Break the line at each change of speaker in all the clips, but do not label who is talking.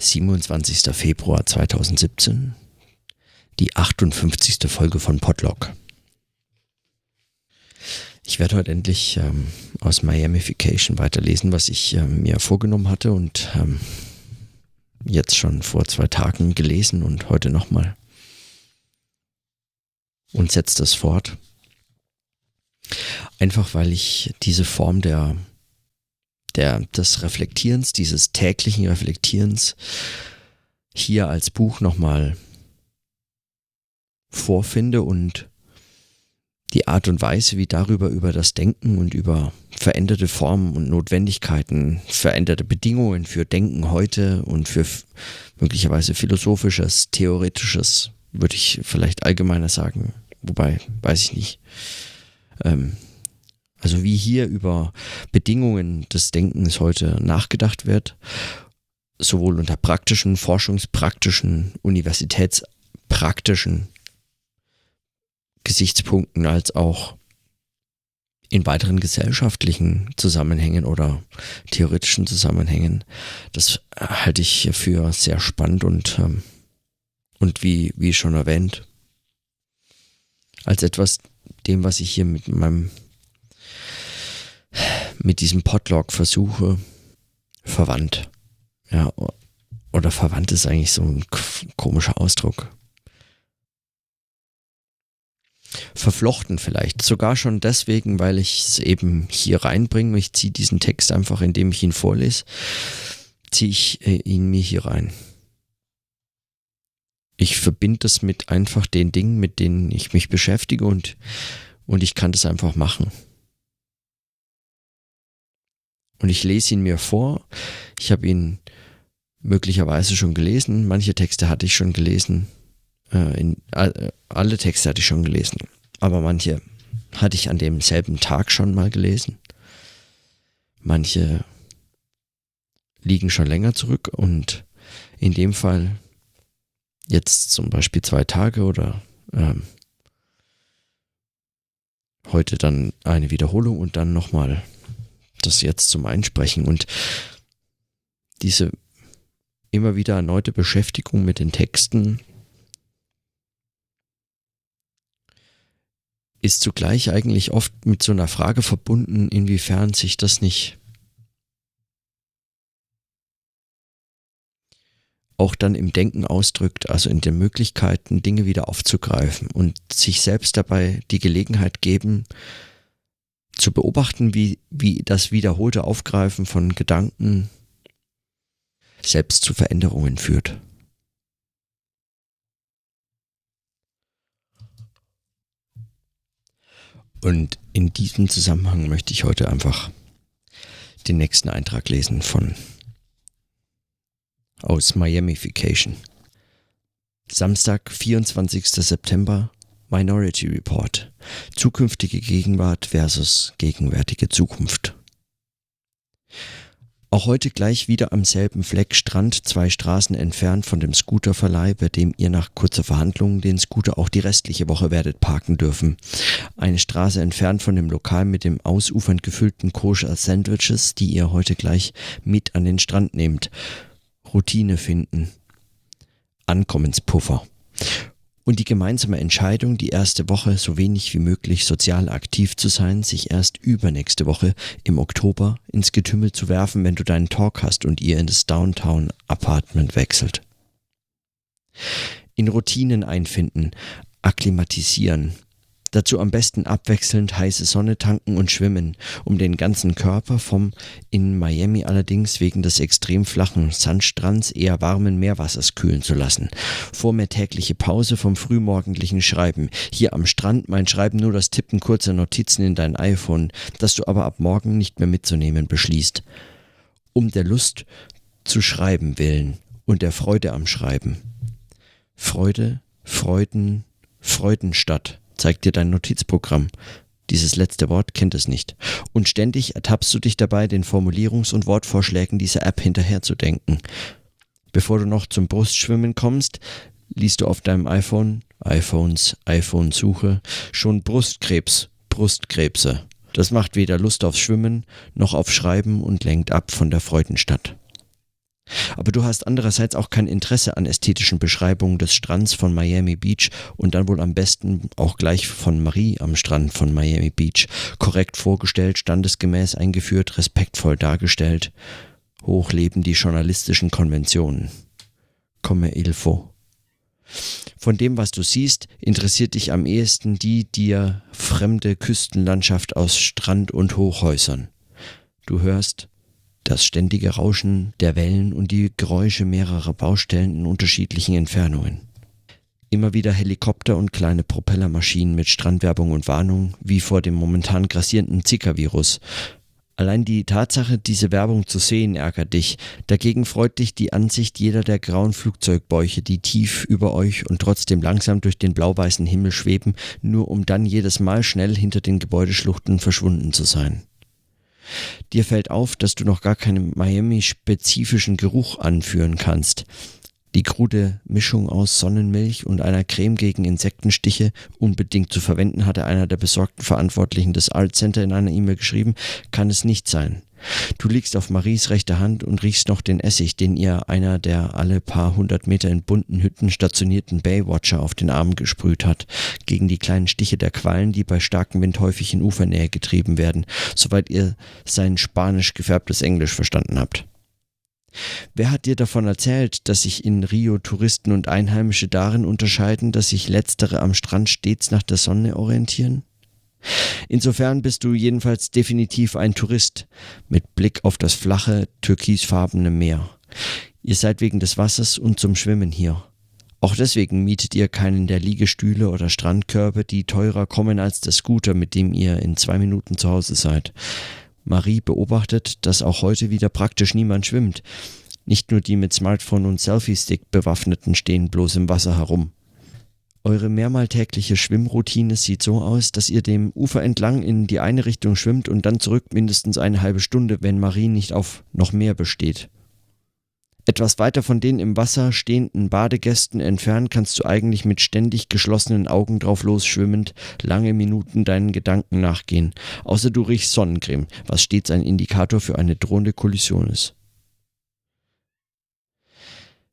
27. Februar 2017, die 58. Folge von Podlog. Ich werde heute endlich ähm, aus Miamification weiterlesen, was ich ähm, mir vorgenommen hatte und ähm, jetzt schon vor zwei Tagen gelesen und heute nochmal. Und setze das fort. Einfach weil ich diese Form der der, des Reflektierens, dieses täglichen Reflektierens hier als Buch nochmal vorfinde und die Art und Weise, wie darüber über das Denken und über veränderte Formen und Notwendigkeiten, veränderte Bedingungen für Denken heute und für möglicherweise philosophisches, theoretisches, würde ich vielleicht allgemeiner sagen, wobei weiß ich nicht, ähm, also wie hier über Bedingungen des Denkens heute nachgedacht wird, sowohl unter praktischen, forschungspraktischen, universitätspraktischen Gesichtspunkten als auch in weiteren gesellschaftlichen Zusammenhängen oder theoretischen Zusammenhängen. Das halte ich für sehr spannend und, ähm, und wie, wie schon erwähnt, als etwas dem, was ich hier mit meinem mit diesem Podlog versuche, verwandt. Ja, oder verwandt ist eigentlich so ein komischer Ausdruck. Verflochten vielleicht. Sogar schon deswegen, weil ich es eben hier reinbringe. Ich ziehe diesen Text einfach, indem ich ihn vorlese, ziehe ich äh, ihn mir hier rein. Ich verbinde das mit einfach den Dingen, mit denen ich mich beschäftige und, und ich kann das einfach machen. Und ich lese ihn mir vor. Ich habe ihn möglicherweise schon gelesen. Manche Texte hatte ich schon gelesen. Äh, in, äh, alle Texte hatte ich schon gelesen. Aber manche hatte ich an demselben Tag schon mal gelesen. Manche liegen schon länger zurück und in dem Fall jetzt zum Beispiel zwei Tage oder ähm, heute dann eine Wiederholung und dann nochmal das jetzt zum Einsprechen. Und diese immer wieder erneute Beschäftigung mit den Texten ist zugleich eigentlich oft mit so einer Frage verbunden, inwiefern sich das nicht auch dann im Denken ausdrückt, also in den Möglichkeiten, Dinge wieder aufzugreifen und sich selbst dabei die Gelegenheit geben, zu beobachten, wie, wie das wiederholte Aufgreifen von Gedanken selbst zu Veränderungen führt. Und in diesem Zusammenhang möchte ich heute einfach den nächsten Eintrag lesen von aus Miamification. Samstag, 24. September Minority Report. Zukünftige Gegenwart versus gegenwärtige Zukunft. Auch heute gleich wieder am selben Fleck Strand, zwei Straßen entfernt von dem Scooterverleih, bei dem ihr nach kurzer Verhandlung den Scooter auch die restliche Woche werdet parken dürfen. Eine Straße entfernt von dem Lokal mit dem ausufernd gefüllten Koscher Sandwiches, die ihr heute gleich mit an den Strand nehmt. Routine finden. Ankommenspuffer und die gemeinsame Entscheidung, die erste Woche so wenig wie möglich sozial aktiv zu sein, sich erst übernächste Woche im Oktober ins Getümmel zu werfen, wenn du deinen Talk hast und ihr in das Downtown Apartment wechselt. In Routinen einfinden, akklimatisieren, Dazu am besten abwechselnd heiße Sonne tanken und schwimmen, um den ganzen Körper vom in Miami allerdings wegen des extrem flachen Sandstrands eher warmen Meerwassers kühlen zu lassen. Vor mir tägliche Pause vom frühmorgendlichen Schreiben. Hier am Strand mein Schreiben nur das Tippen kurzer Notizen in dein iPhone, das du aber ab morgen nicht mehr mitzunehmen beschließt. Um der Lust zu schreiben willen und der Freude am Schreiben. Freude, Freuden, Freudenstadt zeigt dir dein Notizprogramm. Dieses letzte Wort kennt es nicht. Und ständig ertappst du dich dabei, den Formulierungs- und Wortvorschlägen dieser App hinterherzudenken. Bevor du noch zum Brustschwimmen kommst, liest du auf deinem iPhone, iPhones, iPhone-Suche, schon Brustkrebs, Brustkrebse. Das macht weder Lust auf Schwimmen noch auf Schreiben und lenkt ab von der Freudenstadt. Aber du hast andererseits auch kein Interesse an ästhetischen Beschreibungen des Strands von Miami Beach und dann wohl am besten auch gleich von Marie am Strand von Miami Beach. Korrekt vorgestellt, standesgemäß eingeführt, respektvoll dargestellt. Hoch leben die journalistischen Konventionen. Komme il faut. Von dem, was du siehst, interessiert dich am ehesten die dir fremde Küstenlandschaft aus Strand und Hochhäusern. Du hörst das ständige Rauschen der Wellen und die Geräusche mehrerer Baustellen in unterschiedlichen Entfernungen. Immer wieder Helikopter und kleine Propellermaschinen mit Strandwerbung und Warnung, wie vor dem momentan grassierenden Zika-Virus. Allein die Tatsache, diese Werbung zu sehen, ärgert dich. Dagegen freut dich die Ansicht jeder der grauen Flugzeugbäuche, die tief über euch und trotzdem langsam durch den blau-weißen Himmel schweben, nur um dann jedes Mal schnell hinter den Gebäudeschluchten verschwunden zu sein. Dir fällt auf, dass du noch gar keinen Miami-spezifischen Geruch anführen kannst. Die krude Mischung aus Sonnenmilch und einer Creme gegen Insektenstiche unbedingt zu verwenden, hatte einer der besorgten Verantwortlichen des Art Center in einer E-Mail geschrieben, kann es nicht sein. Du liegst auf Maries rechter Hand und riechst noch den Essig, den ihr einer der alle paar hundert Meter in bunten Hütten stationierten Baywatcher auf den Arm gesprüht hat, gegen die kleinen Stiche der Quallen, die bei starkem Wind häufig in Ufernähe getrieben werden, soweit ihr sein spanisch gefärbtes Englisch verstanden habt. Wer hat dir davon erzählt, dass sich in Rio Touristen und Einheimische darin unterscheiden, dass sich letztere am Strand stets nach der Sonne orientieren? Insofern bist du jedenfalls definitiv ein Tourist mit Blick auf das flache, türkisfarbene Meer. Ihr seid wegen des Wassers und zum Schwimmen hier. Auch deswegen mietet ihr keinen der Liegestühle oder Strandkörbe, die teurer kommen als der Scooter, mit dem ihr in zwei Minuten zu Hause seid. Marie beobachtet, dass auch heute wieder praktisch niemand schwimmt. Nicht nur die mit Smartphone und Selfie-Stick bewaffneten stehen bloß im Wasser herum. Eure mehrmal tägliche Schwimmroutine sieht so aus, dass ihr dem Ufer entlang in die eine Richtung schwimmt und dann zurück mindestens eine halbe Stunde, wenn Marie nicht auf noch mehr besteht. Etwas weiter von den im Wasser stehenden Badegästen entfernt kannst du eigentlich mit ständig geschlossenen Augen drauf losschwimmend lange Minuten deinen Gedanken nachgehen, außer du riechst Sonnencreme, was stets ein Indikator für eine drohende Kollision ist.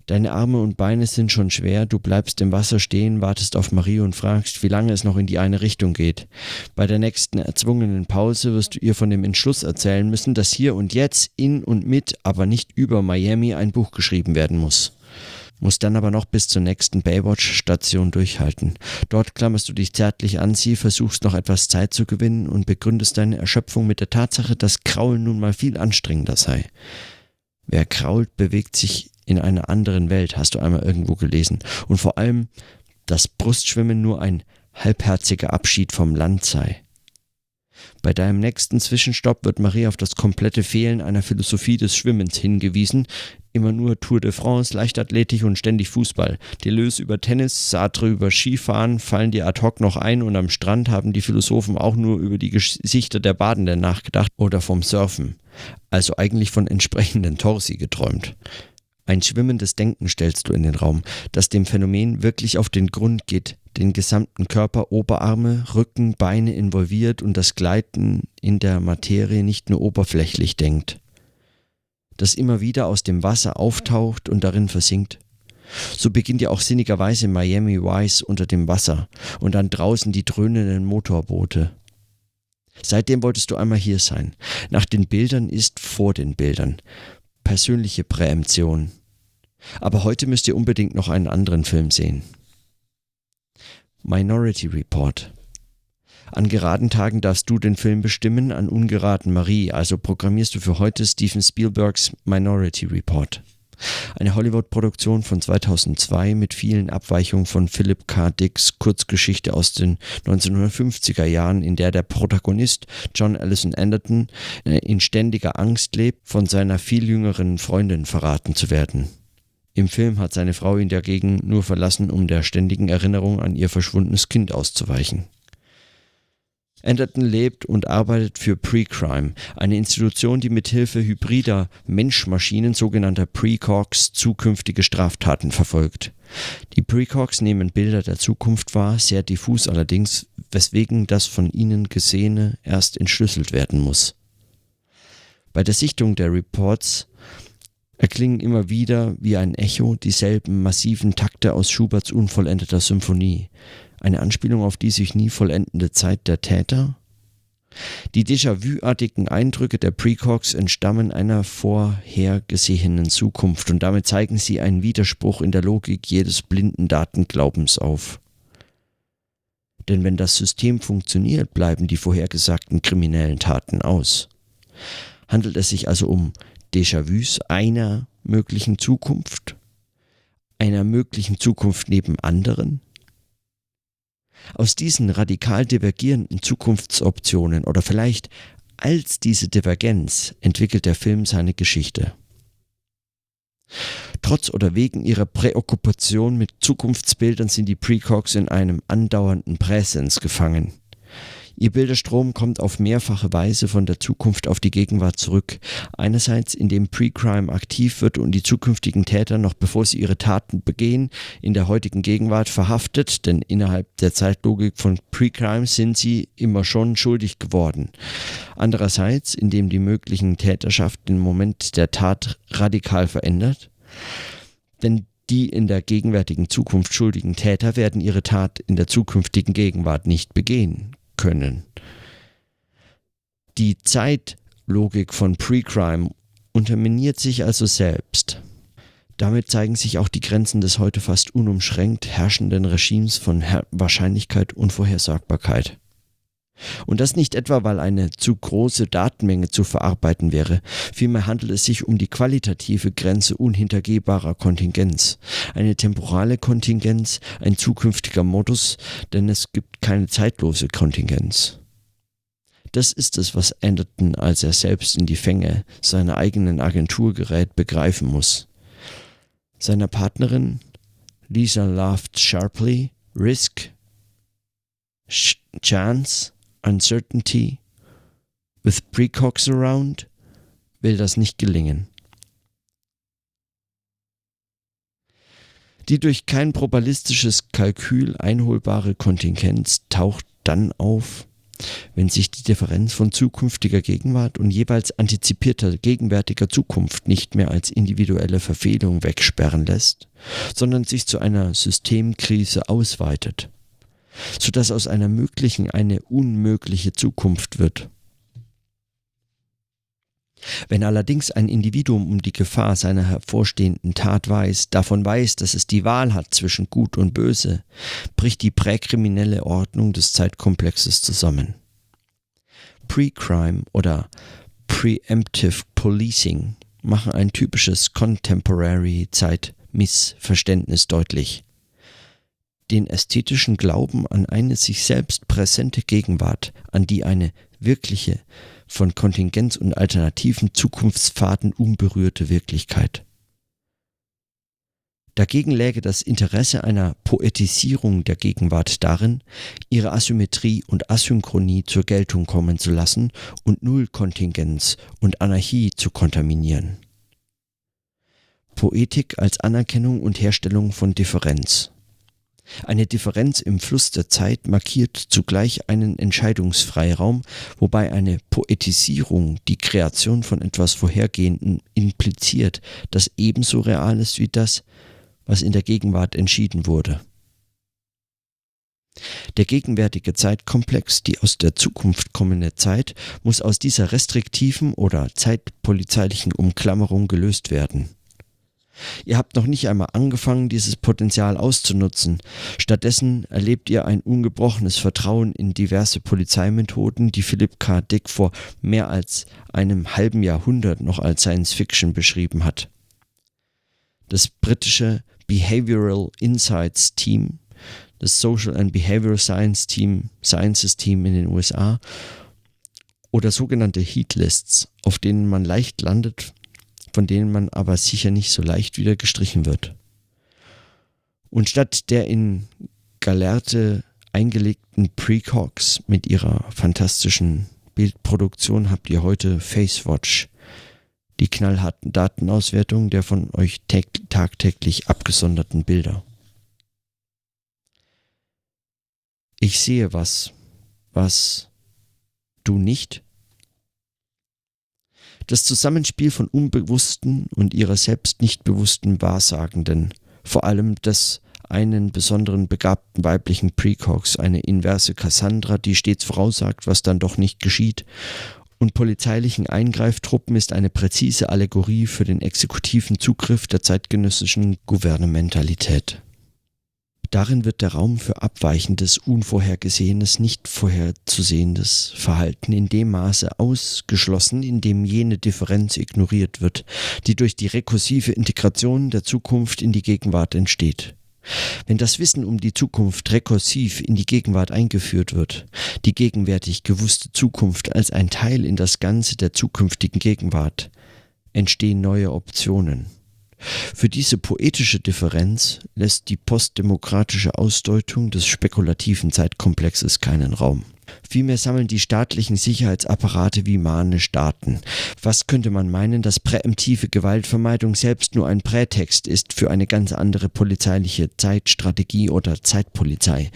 Deine Arme und Beine sind schon schwer, du bleibst im Wasser stehen, wartest auf Marie und fragst, wie lange es noch in die eine Richtung geht. Bei der nächsten erzwungenen Pause wirst du ihr von dem Entschluss erzählen müssen, dass hier und jetzt in und mit, aber nicht über Miami ein Buch geschrieben werden muss. Muss dann aber noch bis zur nächsten Baywatch-Station durchhalten. Dort klammerst du dich zärtlich an sie, versuchst noch etwas Zeit zu gewinnen und begründest deine Erschöpfung mit der Tatsache, dass Kraulen nun mal viel anstrengender sei. Wer krault, bewegt sich in einer anderen Welt, hast du einmal irgendwo gelesen. Und vor allem, dass Brustschwimmen nur ein halbherziger Abschied vom Land sei. Bei deinem nächsten Zwischenstopp wird Marie auf das komplette Fehlen einer Philosophie des Schwimmens hingewiesen. Immer nur Tour de France, Leichtathletik und ständig Fußball. Deleuze über Tennis, Sartre über Skifahren fallen dir ad hoc noch ein und am Strand haben die Philosophen auch nur über die Gesichter der Badenden nachgedacht oder vom Surfen. Also eigentlich von entsprechenden Torsi geträumt. Ein schwimmendes Denken stellst du in den Raum, das dem Phänomen wirklich auf den Grund geht, den gesamten Körper, Oberarme, Rücken, Beine involviert und das Gleiten in der Materie nicht nur oberflächlich denkt. Das immer wieder aus dem Wasser auftaucht und darin versinkt. So beginnt ja auch sinnigerweise Miami Vice unter dem Wasser und dann draußen die dröhnenden Motorboote. Seitdem wolltest du einmal hier sein. Nach den Bildern ist vor den Bildern persönliche Präemption. Aber heute müsst ihr unbedingt noch einen anderen Film sehen. Minority Report. An geraden Tagen darfst du den Film bestimmen, an ungeraden Marie, also programmierst du für heute Steven Spielbergs Minority Report. Eine Hollywood-Produktion von 2002 mit vielen Abweichungen von Philip K. Dicks Kurzgeschichte aus den 1950er Jahren, in der der Protagonist John Allison Anderton äh, in ständiger Angst lebt, von seiner viel jüngeren Freundin verraten zu werden. Im Film hat seine Frau ihn dagegen nur verlassen, um der ständigen Erinnerung an ihr verschwundenes Kind auszuweichen. Anderton lebt und arbeitet für Precrime, eine Institution, die mithilfe hybrider Menschmaschinen, sogenannter Precogs, zukünftige Straftaten verfolgt. Die Precogs nehmen Bilder der Zukunft wahr, sehr diffus allerdings, weswegen das von ihnen Gesehene erst entschlüsselt werden muss. Bei der Sichtung der Reports erklingen immer wieder wie ein Echo dieselben massiven Takte aus Schuberts unvollendeter Symphonie. Eine Anspielung auf die sich nie vollendende Zeit der Täter? Die Déjà-vu-artigen Eindrücke der Precogs entstammen einer vorhergesehenen Zukunft und damit zeigen sie einen Widerspruch in der Logik jedes blinden Datenglaubens auf. Denn wenn das System funktioniert, bleiben die vorhergesagten kriminellen Taten aus. Handelt es sich also um Déjà-vus einer möglichen Zukunft? Einer möglichen Zukunft neben anderen? Aus diesen radikal divergierenden Zukunftsoptionen oder vielleicht als diese Divergenz entwickelt der Film seine Geschichte. Trotz oder wegen ihrer Präokkupation mit Zukunftsbildern sind die Precogs in einem andauernden Präsens gefangen. Ihr Bilderstrom kommt auf mehrfache Weise von der Zukunft auf die Gegenwart zurück. Einerseits, indem Pre-Crime aktiv wird und die zukünftigen Täter noch bevor sie ihre Taten begehen, in der heutigen Gegenwart verhaftet, denn innerhalb der Zeitlogik von Pre-Crime sind sie immer schon schuldig geworden. Andererseits, indem die möglichen Täterschaft den Moment der Tat radikal verändert. Denn die in der gegenwärtigen Zukunft schuldigen Täter werden ihre Tat in der zukünftigen Gegenwart nicht begehen können. Die Zeitlogik von Pre-Crime unterminiert sich also selbst. Damit zeigen sich auch die Grenzen des heute fast unumschränkt herrschenden Regimes von Her Wahrscheinlichkeit und Vorhersagbarkeit. Und das nicht etwa, weil eine zu große Datenmenge zu verarbeiten wäre. Vielmehr handelt es sich um die qualitative Grenze unhintergehbarer Kontingenz. Eine temporale Kontingenz, ein zukünftiger Modus, denn es gibt keine zeitlose Kontingenz. Das ist es, was Anderton, als er selbst in die Fänge seiner eigenen Agentur gerät, begreifen muss. Seiner Partnerin, Lisa laughed sharply, Risk, Chance, Uncertainty with Precox around will das nicht gelingen. Die durch kein probabilistisches Kalkül einholbare Kontingenz taucht dann auf, wenn sich die Differenz von zukünftiger Gegenwart und jeweils antizipierter gegenwärtiger Zukunft nicht mehr als individuelle Verfehlung wegsperren lässt, sondern sich zu einer Systemkrise ausweitet sodass aus einer möglichen eine unmögliche Zukunft wird. Wenn allerdings ein Individuum um die Gefahr seiner hervorstehenden Tat weiß, davon weiß, dass es die Wahl hat zwischen Gut und Böse, bricht die präkriminelle Ordnung des Zeitkomplexes zusammen. Pre-Crime oder Preemptive Policing machen ein typisches Contemporary Zeitmissverständnis deutlich den ästhetischen Glauben an eine sich selbst präsente Gegenwart, an die eine wirkliche, von Kontingenz und alternativen Zukunftspfaden unberührte Wirklichkeit. Dagegen läge das Interesse einer Poetisierung der Gegenwart darin, ihre Asymmetrie und Asynchronie zur Geltung kommen zu lassen und Nullkontingenz und Anarchie zu kontaminieren. Poetik als Anerkennung und Herstellung von Differenz. Eine Differenz im Fluss der Zeit markiert zugleich einen Entscheidungsfreiraum, wobei eine Poetisierung die Kreation von etwas Vorhergehenden impliziert, das ebenso real ist wie das, was in der Gegenwart entschieden wurde. Der gegenwärtige Zeitkomplex, die aus der Zukunft kommende Zeit, muss aus dieser restriktiven oder zeitpolizeilichen Umklammerung gelöst werden. Ihr habt noch nicht einmal angefangen, dieses Potenzial auszunutzen. Stattdessen erlebt ihr ein ungebrochenes Vertrauen in diverse Polizeimethoden, die Philip K. Dick vor mehr als einem halben Jahrhundert noch als Science Fiction beschrieben hat. Das britische Behavioral Insights Team, das Social and Behavioral Science Team, Sciences Team in den USA oder sogenannte Heatlists, auf denen man leicht landet, von denen man aber sicher nicht so leicht wieder gestrichen wird. Und statt der in Galerte eingelegten Precogs mit ihrer fantastischen Bildproduktion habt ihr heute FaceWatch, die knallharten Datenauswertung der von euch tagtäglich abgesonderten Bilder. Ich sehe was, was du nicht Das Zusammenspiel von Unbewussten und ihrer selbst nicht bewussten Wahrsagenden, vor allem des einen besonderen begabten weiblichen Precox, eine inverse Cassandra, die stets voraussagt, was dann doch nicht geschieht, und polizeilichen Eingreiftruppen ist eine präzise Allegorie für den exekutiven Zugriff der zeitgenössischen Gouvernementalität. Darin wird der Raum für abweichendes, unvorhergesehenes, nicht vorherzusehendes Verhalten in dem Maße ausgeschlossen, in dem jene Differenz ignoriert wird, die durch die rekursive Integration der Zukunft in die Gegenwart entsteht. Wenn das Wissen um die Zukunft rekursiv in die Gegenwart eingeführt wird, die gegenwärtig gewusste Zukunft als ein Teil in das Ganze der zukünftigen Gegenwart, entstehen neue Optionen. Für diese poetische Differenz lässt die postdemokratische Ausdeutung des spekulativen Zeitkomplexes keinen Raum. Vielmehr sammeln die staatlichen Sicherheitsapparate wie manisch Daten. Was könnte man meinen, dass präemptive Gewaltvermeidung selbst nur ein Prätext ist für eine ganz andere polizeiliche Zeitstrategie oder Zeitpolizei?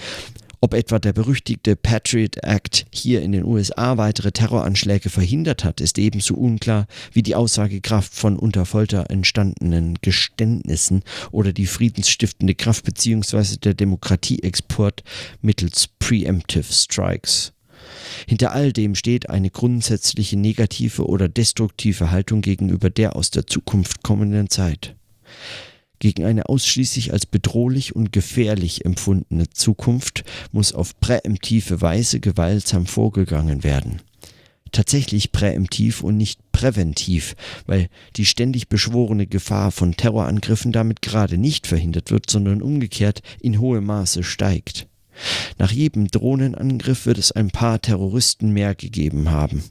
Ob etwa der berüchtigte Patriot Act hier in den USA weitere Terroranschläge verhindert hat, ist ebenso unklar wie die Aussagekraft von unter Folter entstandenen Geständnissen oder die friedensstiftende Kraft bzw. der Demokratieexport mittels Preemptive Strikes. Hinter all dem steht eine grundsätzliche negative oder destruktive Haltung gegenüber der aus der Zukunft kommenden Zeit. Gegen eine ausschließlich als bedrohlich und gefährlich empfundene Zukunft muss auf präemptive Weise gewaltsam vorgegangen werden. Tatsächlich präemptiv und nicht präventiv, weil die ständig beschworene Gefahr von Terrorangriffen damit gerade nicht verhindert wird, sondern umgekehrt in hohem Maße steigt. Nach jedem Drohnenangriff wird es ein paar Terroristen mehr gegeben haben.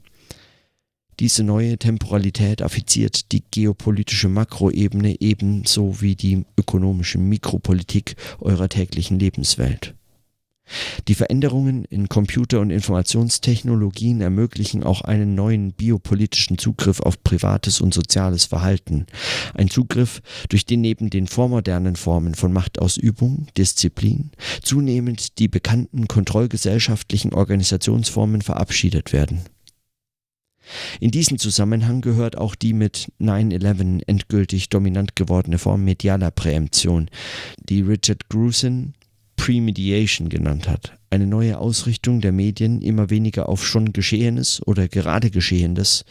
Diese neue Temporalität affiziert die geopolitische Makroebene ebenso wie die ökonomische Mikropolitik eurer täglichen Lebenswelt. Die Veränderungen in Computer- und Informationstechnologien ermöglichen auch einen neuen biopolitischen Zugriff auf privates und soziales Verhalten. Ein Zugriff, durch den neben den vormodernen Formen von Machtausübung, Disziplin, zunehmend die bekannten kontrollgesellschaftlichen Organisationsformen verabschiedet werden. In diesem Zusammenhang gehört auch die mit 9-11 endgültig dominant gewordene Form medialer Präemption, die Richard Grusin Premediation genannt hat. Eine neue Ausrichtung der Medien immer weniger auf schon Geschehenes oder gerade Geschehendes,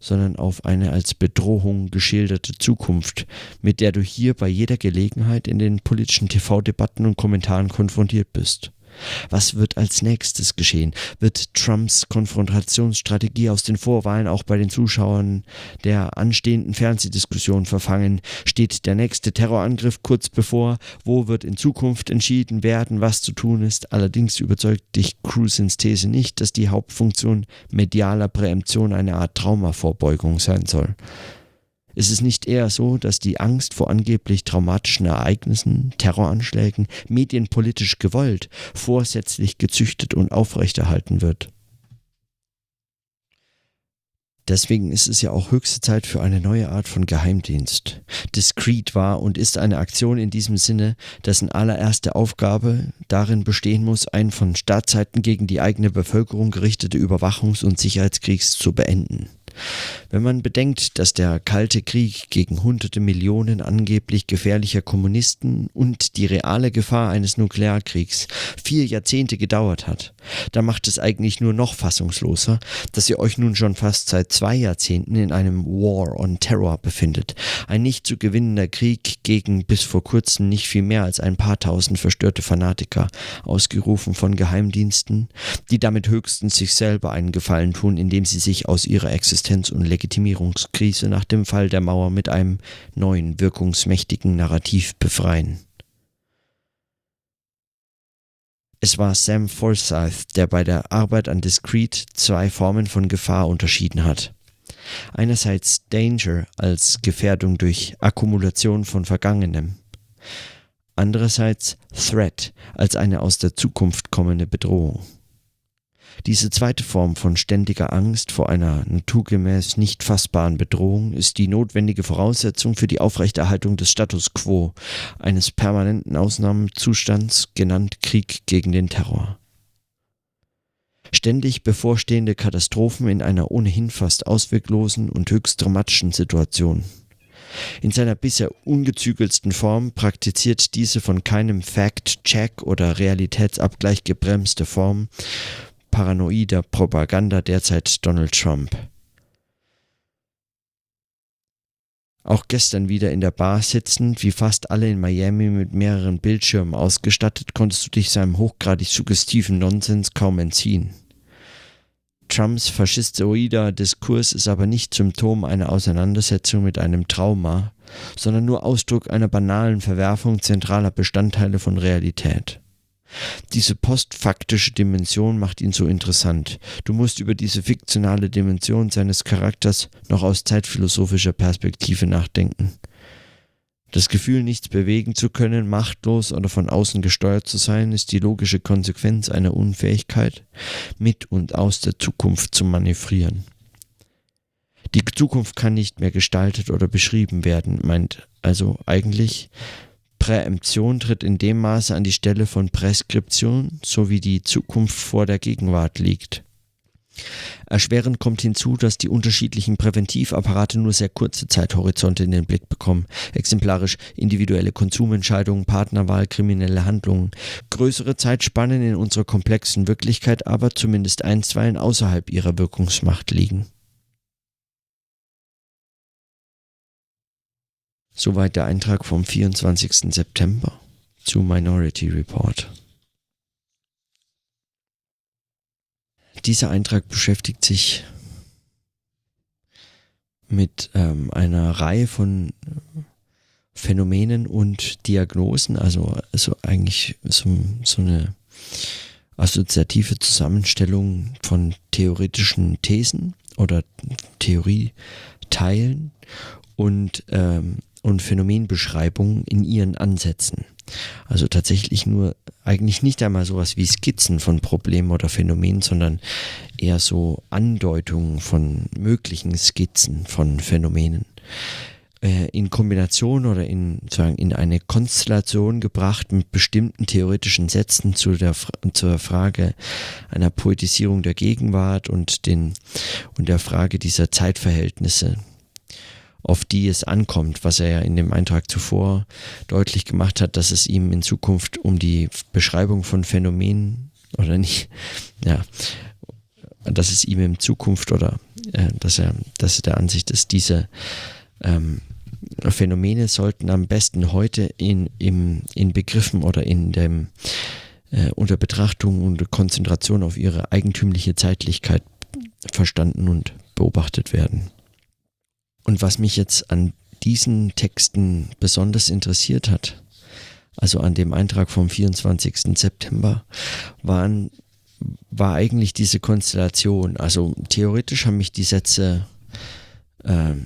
sondern auf eine als Bedrohung geschilderte Zukunft, mit der du hier bei jeder Gelegenheit in den politischen TV-Debatten und Kommentaren konfrontiert bist. Was wird als nächstes geschehen? Wird Trumps Konfrontationsstrategie aus den Vorwahlen auch bei den Zuschauern der anstehenden Fernsehdiskussion verfangen? Steht der nächste Terrorangriff kurz bevor? Wo wird in Zukunft entschieden werden, was zu tun ist? Allerdings überzeugt dich Cruzins These nicht, dass die Hauptfunktion medialer Präemption eine Art Traumavorbeugung sein soll. Ist es nicht eher so, dass die Angst vor angeblich traumatischen Ereignissen, Terroranschlägen, medienpolitisch gewollt, vorsätzlich gezüchtet und aufrechterhalten wird? Deswegen ist es ja auch höchste Zeit für eine neue Art von Geheimdienst. Discreet war und ist eine Aktion in diesem Sinne, dessen allererste Aufgabe darin bestehen muss, einen von Staatszeiten gegen die eigene Bevölkerung gerichtete Überwachungs- und Sicherheitskriegs zu beenden. Wenn man bedenkt, dass der Kalte Krieg gegen hunderte Millionen angeblich gefährlicher Kommunisten und die reale Gefahr eines Nuklearkriegs vier Jahrzehnte gedauert hat, da macht es eigentlich nur noch fassungsloser, dass ihr euch nun schon fast seit zwei Jahrzehnten in einem War on Terror befindet. Ein nicht zu gewinnender Krieg gegen bis vor kurzem nicht viel mehr als ein paar tausend verstörte Fanatiker, ausgerufen von Geheimdiensten, die damit höchstens sich selber einen Gefallen tun, indem sie sich aus ihrer Existenz und Legitimierungskrise nach dem Fall der Mauer mit einem neuen, wirkungsmächtigen Narrativ befreien. Es war Sam Forsyth, der bei der Arbeit an Discrete zwei Formen von Gefahr unterschieden hat. Einerseits Danger als Gefährdung durch Akkumulation von Vergangenem. Andererseits Threat als eine aus der Zukunft kommende Bedrohung. Diese zweite Form von ständiger Angst vor einer naturgemäß nicht fassbaren Bedrohung ist die notwendige Voraussetzung für die Aufrechterhaltung des Status quo, eines permanenten Ausnahmezustands, genannt Krieg gegen den Terror. Ständig bevorstehende Katastrophen in einer ohnehin fast ausweglosen und höchst dramatischen Situation. In seiner bisher ungezügelsten Form praktiziert diese von keinem Fact-Check oder Realitätsabgleich gebremste Form paranoider Propaganda derzeit Donald Trump. Auch gestern wieder in der Bar sitzend, wie fast alle in Miami mit mehreren Bildschirmen ausgestattet, konntest du dich seinem hochgradig suggestiven Nonsens kaum entziehen. Trumps faschistoider Diskurs ist aber nicht Symptom einer Auseinandersetzung mit einem Trauma, sondern nur Ausdruck einer banalen Verwerfung zentraler Bestandteile von Realität. Diese postfaktische Dimension macht ihn so interessant. Du musst über diese fiktionale Dimension seines Charakters noch aus zeitphilosophischer Perspektive nachdenken. Das Gefühl, nichts bewegen zu können, machtlos oder von außen gesteuert zu sein, ist die logische Konsequenz einer Unfähigkeit, mit und aus der Zukunft zu manövrieren. Die Zukunft kann nicht mehr gestaltet oder beschrieben werden, meint also eigentlich, Präemption tritt in dem Maße an die Stelle von Präskription, so wie die Zukunft vor der Gegenwart liegt. Erschwerend kommt hinzu, dass die unterschiedlichen Präventivapparate nur sehr kurze Zeithorizonte in den Blick bekommen. Exemplarisch individuelle Konsumentscheidungen, Partnerwahl, kriminelle Handlungen. Größere Zeitspannen in unserer komplexen Wirklichkeit aber zumindest einstweilen außerhalb ihrer Wirkungsmacht liegen. Soweit der Eintrag vom 24. September zu Minority Report. Dieser Eintrag beschäftigt sich mit ähm, einer Reihe von Phänomenen und Diagnosen, also, also eigentlich so, so eine assoziative Zusammenstellung von theoretischen Thesen oder Theorieteilen und ähm, und Phänomenbeschreibungen in ihren Ansätzen. Also tatsächlich nur eigentlich nicht einmal sowas wie Skizzen von Problemen oder Phänomenen, sondern eher so Andeutungen von möglichen Skizzen von Phänomenen äh, in Kombination oder in, sagen, in eine Konstellation gebracht mit bestimmten theoretischen Sätzen zu der, zur Frage einer Poetisierung der Gegenwart und, den, und der Frage dieser Zeitverhältnisse auf die es ankommt, was er ja in dem Eintrag zuvor deutlich gemacht hat, dass es ihm in Zukunft um die Beschreibung von Phänomenen oder nicht, ja, dass es ihm in Zukunft oder äh, dass er, dass er der Ansicht ist, diese ähm, Phänomene sollten am besten heute in, im, in Begriffen oder in dem äh, unter Betrachtung und Konzentration auf ihre eigentümliche Zeitlichkeit verstanden und beobachtet werden. Und was mich jetzt an diesen Texten besonders interessiert hat, also an dem Eintrag vom 24. September, waren, war eigentlich diese Konstellation. Also theoretisch haben mich die Sätze äh,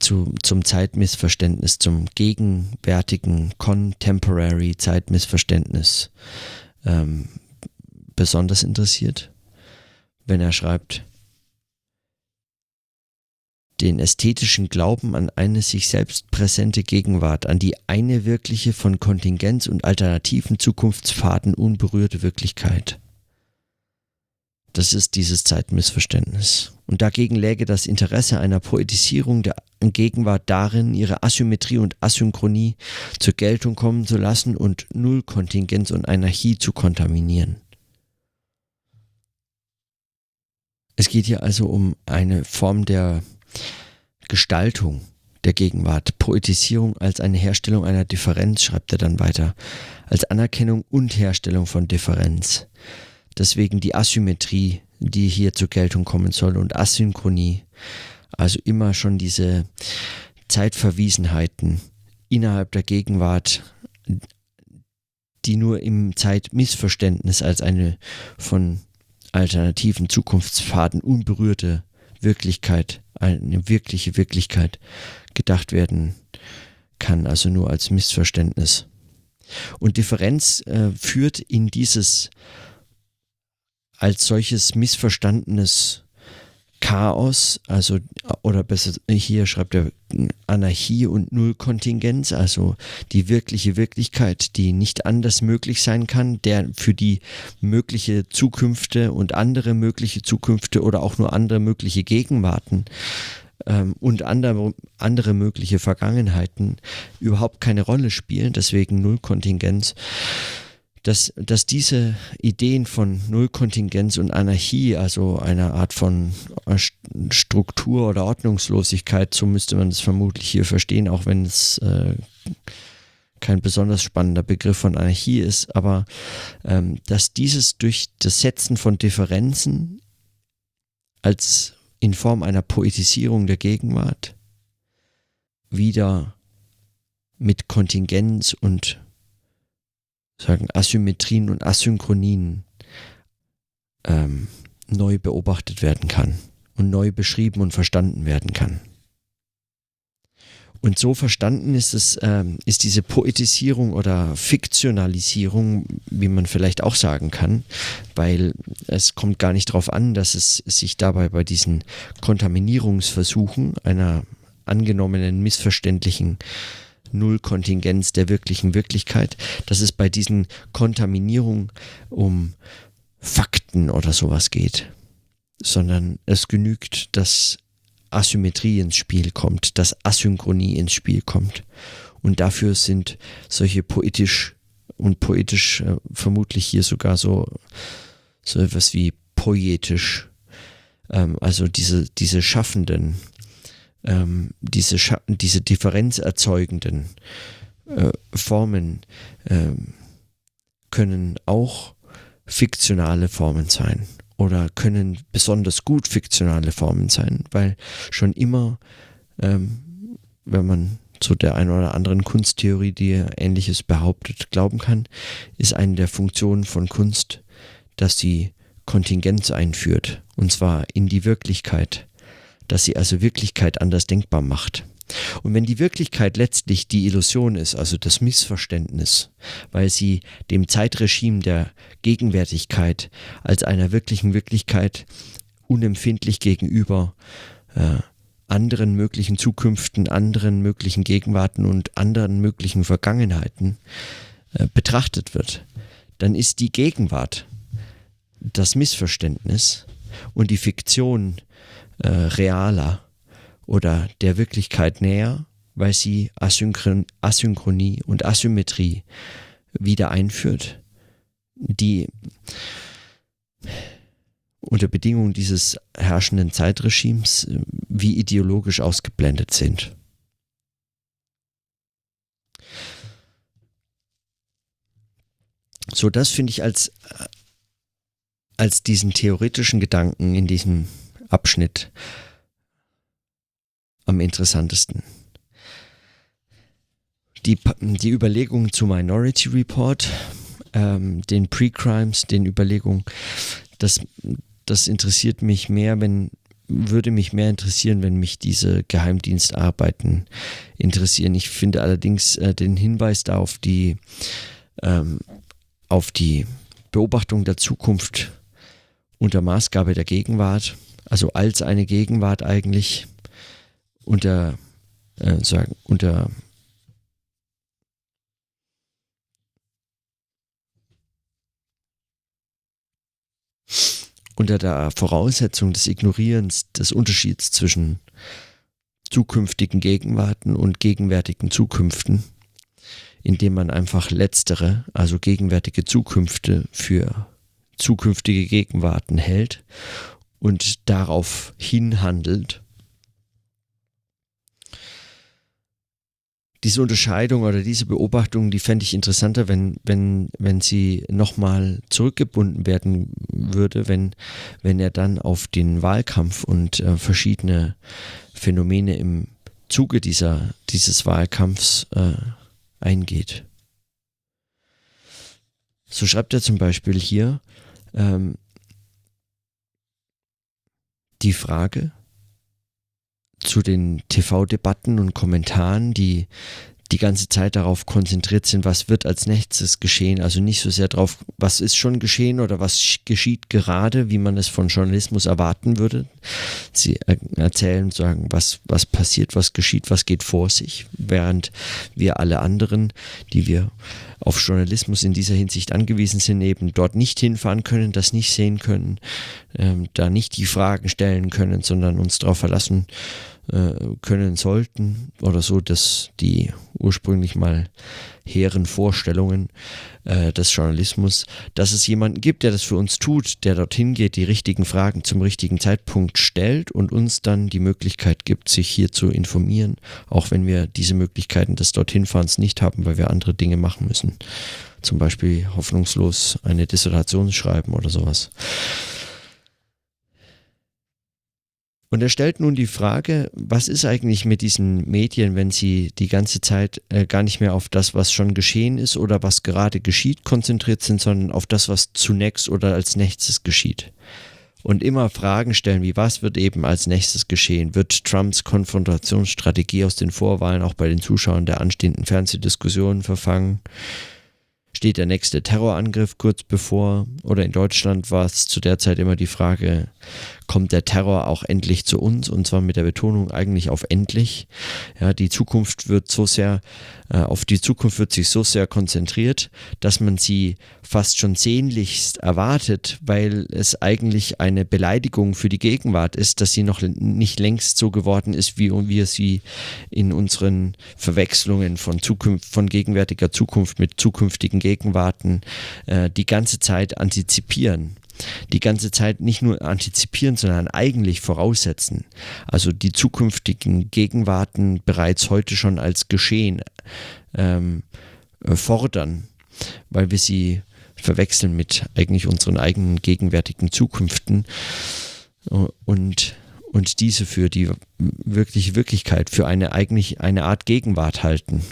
zu, zum Zeitmissverständnis, zum gegenwärtigen Contemporary Zeitmissverständnis ähm, besonders interessiert. Wenn er schreibt, den ästhetischen Glauben an eine sich selbst präsente Gegenwart, an die eine wirkliche von Kontingenz und alternativen Zukunftspfaden unberührte Wirklichkeit. Das ist dieses Zeitmissverständnis. Und dagegen läge das Interesse einer Poetisierung der Gegenwart darin, ihre Asymmetrie und Asynchronie zur Geltung kommen zu lassen und Nullkontingenz und Anarchie zu kontaminieren. Es geht hier also um eine Form der Gestaltung der Gegenwart, Poetisierung als eine Herstellung einer Differenz, schreibt er dann weiter, als Anerkennung und Herstellung von Differenz. Deswegen die Asymmetrie, die hier zur Geltung kommen soll und Asynchronie, also immer schon diese Zeitverwiesenheiten innerhalb der Gegenwart, die nur im Zeitmissverständnis als eine von alternativen Zukunftspfaden unberührte Wirklichkeit eine wirkliche Wirklichkeit gedacht werden kann, also nur als Missverständnis. Und Differenz äh, führt in dieses als solches missverstandenes Chaos, also oder besser hier schreibt er Anarchie und Nullkontingenz, also die wirkliche Wirklichkeit, die nicht anders möglich sein kann, der für die mögliche Zukünfte und andere mögliche Zukünfte oder auch nur andere mögliche Gegenwarten ähm, und andere, andere mögliche Vergangenheiten überhaupt keine Rolle spielen, deswegen Nullkontingenz dass, dass diese Ideen von Nullkontingenz und Anarchie, also einer Art von äh, Struktur oder Ordnungslosigkeit, so müsste man es vermutlich hier verstehen, auch wenn es äh, kein besonders spannender Begriff von Anarchie ist, aber ähm, dass dieses durch das Setzen von Differenzen als in Form einer Poetisierung der Gegenwart wieder mit Kontingenz und sagen Asymmetrien und Asynchronien ähm, neu beobachtet werden kann und neu beschrieben und verstanden werden kann. Und so verstanden ist es, ähm, ist diese Poetisierung oder Fiktionalisierung, wie man vielleicht auch sagen kann, weil es kommt gar nicht darauf an, dass es sich dabei bei diesen Kontaminierungsversuchen einer angenommenen missverständlichen Nullkontingenz der wirklichen Wirklichkeit, dass es bei diesen Kontaminierungen um Fakten oder sowas geht, sondern es genügt, dass Asymmetrie ins Spiel kommt, dass Asynchronie ins Spiel kommt. Und dafür sind solche poetisch und poetisch äh, vermutlich hier sogar so, so etwas wie poetisch, ähm, also diese, diese Schaffenden, ähm, diese, Scha diese differenzerzeugenden äh, Formen äh, können auch fiktionale Formen sein oder können besonders gut fiktionale Formen sein, weil schon immer, ähm, wenn man zu der einen oder anderen Kunsttheorie, die Ähnliches behauptet, glauben kann, ist eine der Funktionen von Kunst, dass sie Kontingenz einführt, und zwar in die Wirklichkeit dass sie also Wirklichkeit anders denkbar macht. Und wenn die Wirklichkeit letztlich die Illusion ist, also das Missverständnis, weil sie dem Zeitregime der Gegenwärtigkeit als einer wirklichen Wirklichkeit unempfindlich gegenüber äh, anderen möglichen Zukünften, anderen möglichen Gegenwarten und anderen möglichen Vergangenheiten äh, betrachtet wird, dann ist die Gegenwart das Missverständnis und die Fiktion äh, realer oder der Wirklichkeit näher, weil sie Asynchron Asynchronie und Asymmetrie wieder einführt, die unter Bedingungen dieses herrschenden Zeitregimes äh, wie ideologisch ausgeblendet sind. So, das finde ich als, äh, als diesen theoretischen Gedanken in diesem Abschnitt am interessantesten. Die, die Überlegungen zu Minority Report, ähm, den Pre-Crimes, den Überlegungen, das, das interessiert mich mehr, wenn, würde mich mehr interessieren, wenn mich diese Geheimdienstarbeiten interessieren. Ich finde allerdings äh, den Hinweis da auf die, ähm, auf die Beobachtung der Zukunft unter Maßgabe der Gegenwart also als eine Gegenwart eigentlich unter, äh, sagen, unter unter der Voraussetzung des Ignorierens des Unterschieds zwischen zukünftigen Gegenwarten und gegenwärtigen Zukünften, indem man einfach letztere, also gegenwärtige Zukünfte für zukünftige Gegenwarten hält und darauf hinhandelt. Diese Unterscheidung oder diese Beobachtung, die fände ich interessanter, wenn, wenn, wenn sie nochmal zurückgebunden werden würde, wenn, wenn er dann auf den Wahlkampf und äh, verschiedene Phänomene im Zuge dieser, dieses Wahlkampfs äh, eingeht. So schreibt er zum Beispiel hier, ähm, die Frage zu den TV-Debatten und Kommentaren, die die ganze Zeit darauf konzentriert sind, was wird als nächstes geschehen. Also nicht so sehr darauf, was ist schon geschehen oder was geschieht gerade, wie man es von Journalismus erwarten würde. Sie erzählen, sagen, was, was passiert, was geschieht, was geht vor sich, während wir alle anderen, die wir auf Journalismus in dieser Hinsicht angewiesen sind, eben dort nicht hinfahren können, das nicht sehen können, ähm, da nicht die Fragen stellen können, sondern uns darauf verlassen können sollten oder so, dass die ursprünglich mal hehren Vorstellungen äh, des Journalismus, dass es jemanden gibt, der das für uns tut, der dorthin geht, die richtigen Fragen zum richtigen Zeitpunkt stellt und uns dann die Möglichkeit gibt, sich hier zu informieren, auch wenn wir diese Möglichkeiten des Dorthinfahrens nicht haben, weil wir andere Dinge machen müssen. Zum Beispiel hoffnungslos eine Dissertation schreiben oder sowas. Und er stellt nun die Frage, was ist eigentlich mit diesen Medien, wenn sie die ganze Zeit äh, gar nicht mehr auf das, was schon geschehen ist oder was gerade geschieht, konzentriert sind, sondern auf das, was zunächst oder als nächstes geschieht. Und immer Fragen stellen, wie was wird eben als nächstes geschehen? Wird Trumps Konfrontationsstrategie aus den Vorwahlen auch bei den Zuschauern der anstehenden Fernsehdiskussionen verfangen? steht der nächste Terrorangriff kurz bevor. Oder in Deutschland war es zu der Zeit immer die Frage, kommt der Terror auch endlich zu uns? Und zwar mit der Betonung eigentlich auf endlich. Ja, die Zukunft wird so sehr, äh, auf die Zukunft wird sich so sehr konzentriert, dass man sie fast schon sehnlichst erwartet, weil es eigentlich eine Beleidigung für die Gegenwart ist, dass sie noch nicht längst so geworden ist, wie wir sie in unseren Verwechslungen von Zukunft, von gegenwärtiger Zukunft mit zukünftigen Gegenwarten äh, die ganze Zeit antizipieren die ganze Zeit nicht nur antizipieren, sondern eigentlich voraussetzen. Also die zukünftigen Gegenwarten bereits heute schon als geschehen ähm, äh, fordern, weil wir sie verwechseln mit eigentlich unseren eigenen gegenwärtigen Zukünften und, und diese für die wirkliche Wirklichkeit, für eine eigentlich eine Art Gegenwart halten.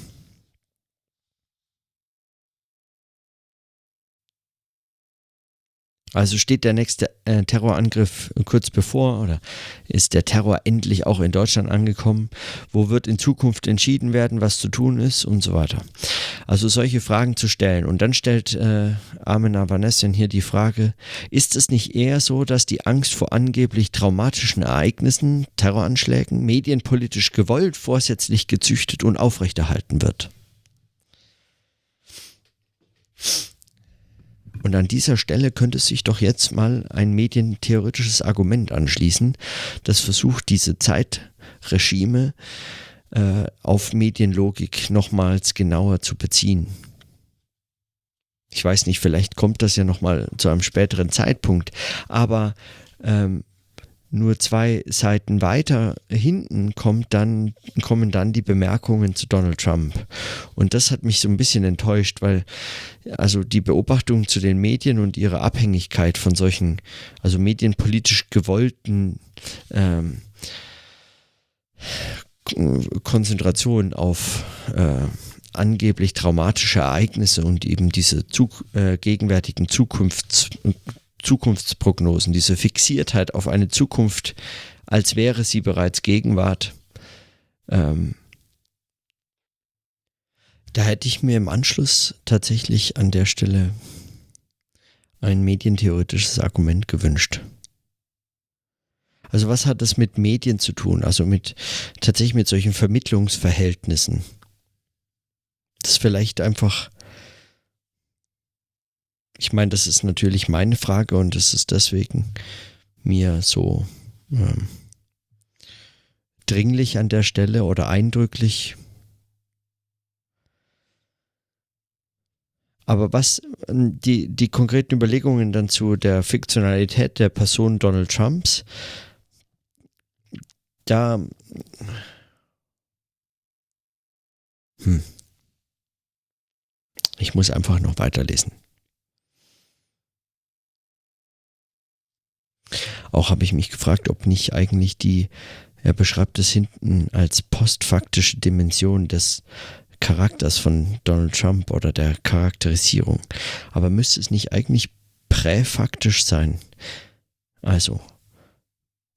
Also steht der nächste äh, Terrorangriff kurz bevor oder ist der Terror endlich auch in Deutschland angekommen? Wo wird in Zukunft entschieden werden, was zu tun ist und so weiter? Also solche Fragen zu stellen. Und dann stellt äh, Armin Avanesian hier die Frage, ist es nicht eher so, dass die Angst vor angeblich traumatischen Ereignissen, Terroranschlägen, medienpolitisch gewollt, vorsätzlich gezüchtet und aufrechterhalten wird? Und an dieser Stelle könnte sich doch jetzt mal ein medientheoretisches Argument anschließen, das versucht, diese Zeitregime äh, auf Medienlogik nochmals genauer zu beziehen. Ich weiß nicht, vielleicht kommt das ja nochmal zu einem späteren Zeitpunkt, aber ähm, nur zwei Seiten weiter hinten kommt dann, kommen dann die Bemerkungen zu Donald Trump. Und das hat mich so ein bisschen enttäuscht, weil also die Beobachtung zu den Medien und ihre Abhängigkeit von solchen, also medienpolitisch gewollten ähm, Konzentration auf äh, angeblich traumatische Ereignisse und eben diese Zug, äh, gegenwärtigen Zukunfts Zukunftsprognosen, diese Fixiertheit auf eine Zukunft, als wäre sie bereits Gegenwart. Ähm, da hätte ich mir im Anschluss tatsächlich an der Stelle ein medientheoretisches Argument gewünscht. Also was hat das mit Medien zu tun? Also mit tatsächlich mit solchen Vermittlungsverhältnissen. Das ist vielleicht einfach ich meine, das ist natürlich meine Frage und es ist deswegen mir so ähm, dringlich an der Stelle oder eindrücklich. Aber was ähm, die, die konkreten Überlegungen dann zu der Fiktionalität der Person Donald Trumps, da hm, ich muss einfach noch weiterlesen. Auch habe ich mich gefragt, ob nicht eigentlich die, er beschreibt es hinten als postfaktische Dimension des Charakters von Donald Trump oder der Charakterisierung. Aber müsste es nicht eigentlich präfaktisch sein? Also,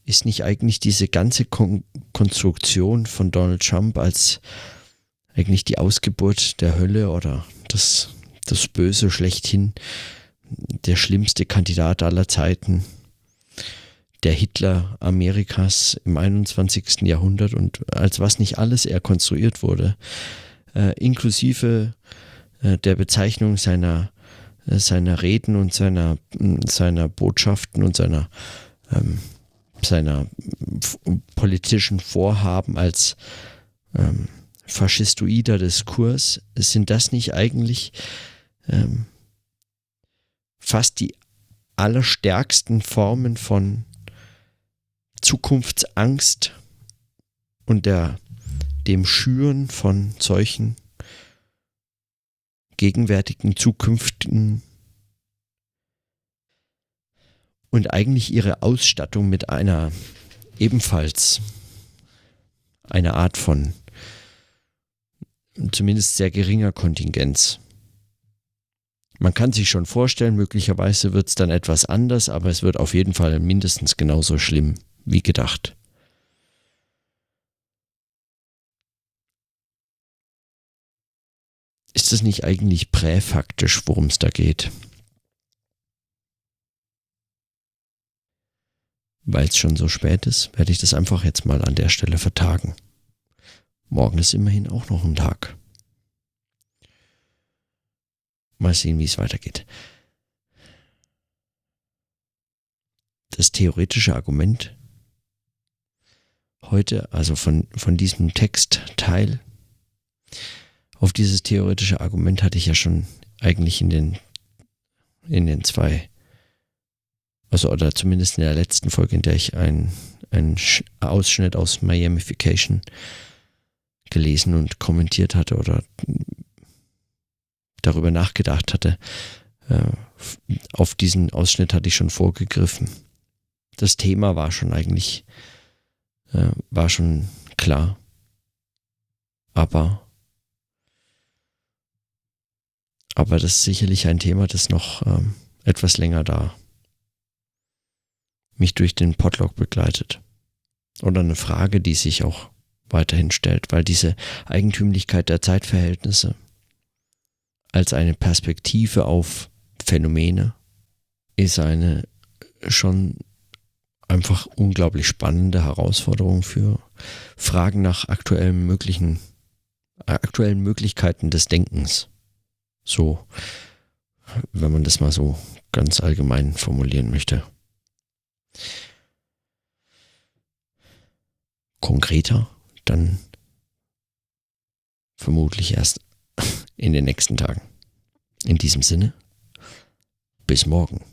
ist nicht eigentlich diese ganze Kon Konstruktion von Donald Trump als eigentlich die Ausgeburt der Hölle oder das, das Böse schlechthin, der schlimmste Kandidat aller Zeiten, der Hitler Amerikas im 21. Jahrhundert und als was nicht alles er konstruiert wurde, äh, inklusive äh, der Bezeichnung seiner, äh, seiner Reden und seiner, seiner Botschaften und seiner, ähm, seiner politischen Vorhaben als ähm, faschistoider Diskurs, sind das nicht eigentlich ähm, fast die allerstärksten Formen von Zukunftsangst und der, dem Schüren von solchen gegenwärtigen, zukünftigen und eigentlich ihre Ausstattung mit einer ebenfalls einer Art von zumindest sehr geringer Kontingenz. Man kann sich schon vorstellen, möglicherweise wird es dann etwas anders, aber es wird auf jeden Fall mindestens genauso schlimm wie gedacht. Ist es nicht eigentlich präfaktisch, worum es da geht? Weil es schon so spät ist, werde ich das einfach jetzt mal an der Stelle vertagen. Morgen ist immerhin auch noch ein Tag. Mal sehen, wie es weitergeht. Das theoretische Argument heute, also von, von diesem Textteil, auf dieses theoretische Argument hatte ich ja schon eigentlich in den, in den zwei, also oder zumindest in der letzten Folge, in der ich einen Ausschnitt aus Miamification gelesen und kommentiert hatte oder darüber nachgedacht hatte. Äh, auf diesen Ausschnitt hatte ich schon vorgegriffen. Das Thema war schon eigentlich, äh, war schon klar. Aber, aber das ist sicherlich ein Thema, das noch ähm, etwas länger da mich durch den Podlog begleitet. Oder eine Frage, die sich auch weiterhin stellt, weil diese Eigentümlichkeit der Zeitverhältnisse als eine Perspektive auf Phänomene ist eine schon einfach unglaublich spannende Herausforderung für Fragen nach aktuellen möglichen aktuellen Möglichkeiten des Denkens. So, wenn man das mal so ganz allgemein formulieren möchte. Konkreter dann vermutlich erst in den nächsten Tagen. In diesem Sinne, bis morgen.